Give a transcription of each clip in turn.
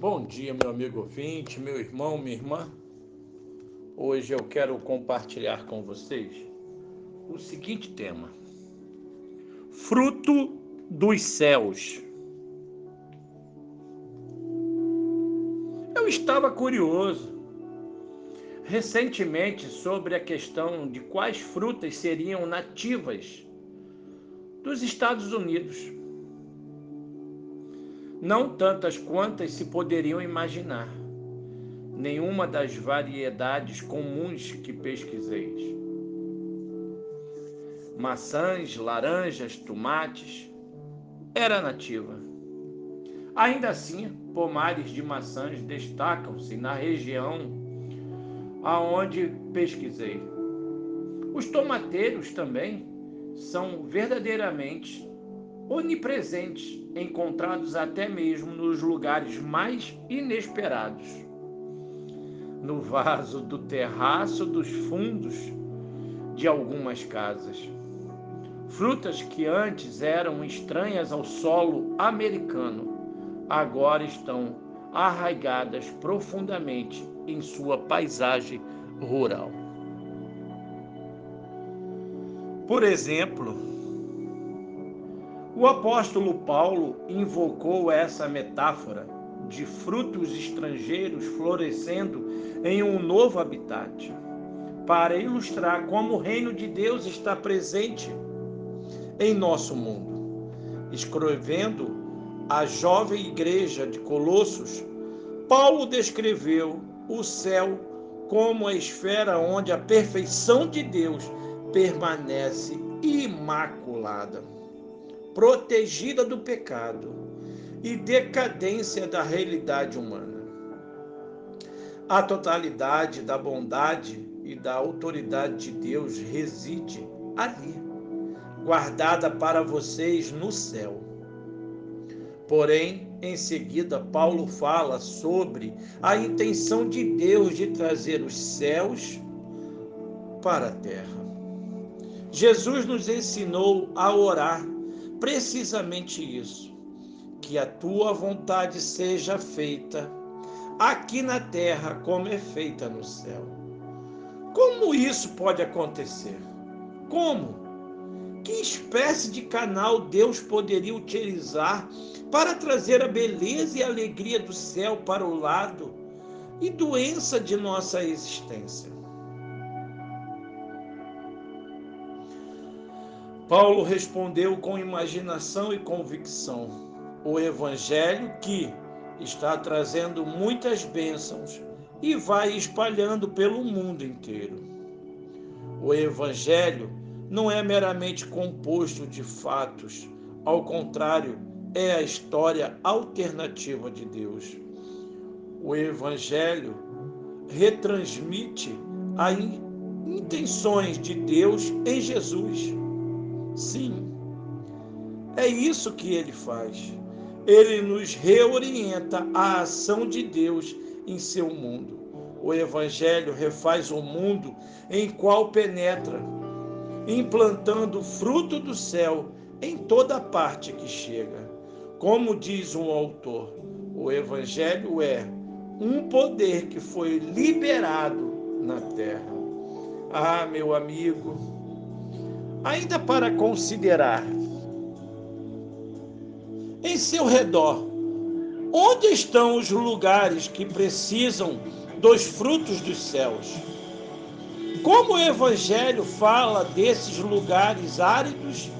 Bom dia, meu amigo ouvinte, meu irmão, minha irmã. Hoje eu quero compartilhar com vocês o seguinte tema: Fruto dos céus. Eu estava curioso recentemente sobre a questão de quais frutas seriam nativas dos Estados Unidos não tantas quantas se poderiam imaginar, nenhuma das variedades comuns que pesquisei. Maçãs, laranjas, tomates, era nativa. Ainda assim, pomares de maçãs destacam-se na região aonde pesquisei. Os tomateiros também são verdadeiramente onipresentes, encontrados até mesmo nos lugares mais inesperados. No vaso do terraço dos fundos de algumas casas. Frutas que antes eram estranhas ao solo americano, agora estão arraigadas profundamente em sua paisagem rural. Por exemplo, o apóstolo Paulo invocou essa metáfora de frutos estrangeiros florescendo em um novo habitat, para ilustrar como o reino de Deus está presente em nosso mundo. Escrevendo a jovem igreja de Colossos, Paulo descreveu o céu como a esfera onde a perfeição de Deus permanece imaculada protegida do pecado e decadência da realidade humana. A totalidade da bondade e da autoridade de Deus reside ali, guardada para vocês no céu. Porém, em seguida, Paulo fala sobre a intenção de Deus de trazer os céus para a terra. Jesus nos ensinou a orar precisamente isso: que a tua vontade seja feita aqui na terra como é feita no céu. Como isso pode acontecer? Como? Que espécie de canal Deus poderia utilizar para trazer a beleza e a alegria do céu para o lado e doença de nossa existência? Paulo respondeu com imaginação e convicção: o Evangelho que está trazendo muitas bênçãos e vai espalhando pelo mundo inteiro. O Evangelho não é meramente composto de fatos, ao contrário, é a história alternativa de Deus. O Evangelho retransmite as intenções de Deus em Jesus Sim, é isso que ele faz. Ele nos reorienta à ação de Deus em seu mundo. O Evangelho refaz o mundo em qual penetra, implantando o fruto do céu em toda parte que chega. Como diz um autor, o Evangelho é um poder que foi liberado na terra. Ah, meu amigo, ainda para considerar. Em seu redor, onde estão os lugares que precisam dos frutos dos céus? Como o Evangelho fala desses lugares áridos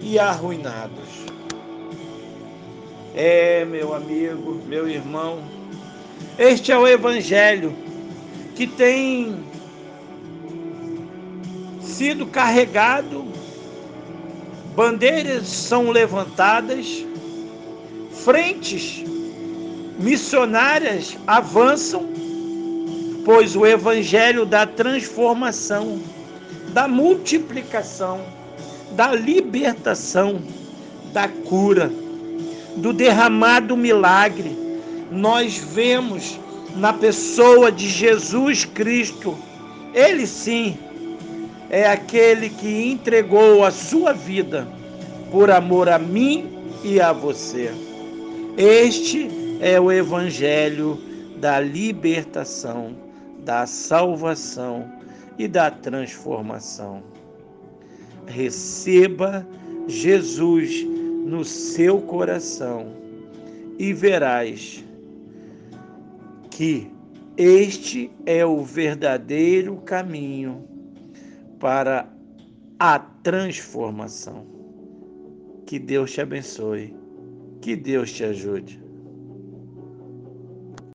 e arruinados? É, meu amigo, meu irmão, este é o Evangelho que tem sido carregado, bandeiras são levantadas, frentes missionárias avançam, pois o evangelho da transformação, da multiplicação, da libertação, da cura, do derramado milagre, nós vemos na pessoa de Jesus Cristo. Ele sim é aquele que entregou a sua vida por amor a mim e a você. Este é o evangelho da libertação, da salvação e da transformação. Receba Jesus no seu coração e verás que este é o verdadeiro caminho para a transformação. Que Deus te abençoe. Que Deus te ajude.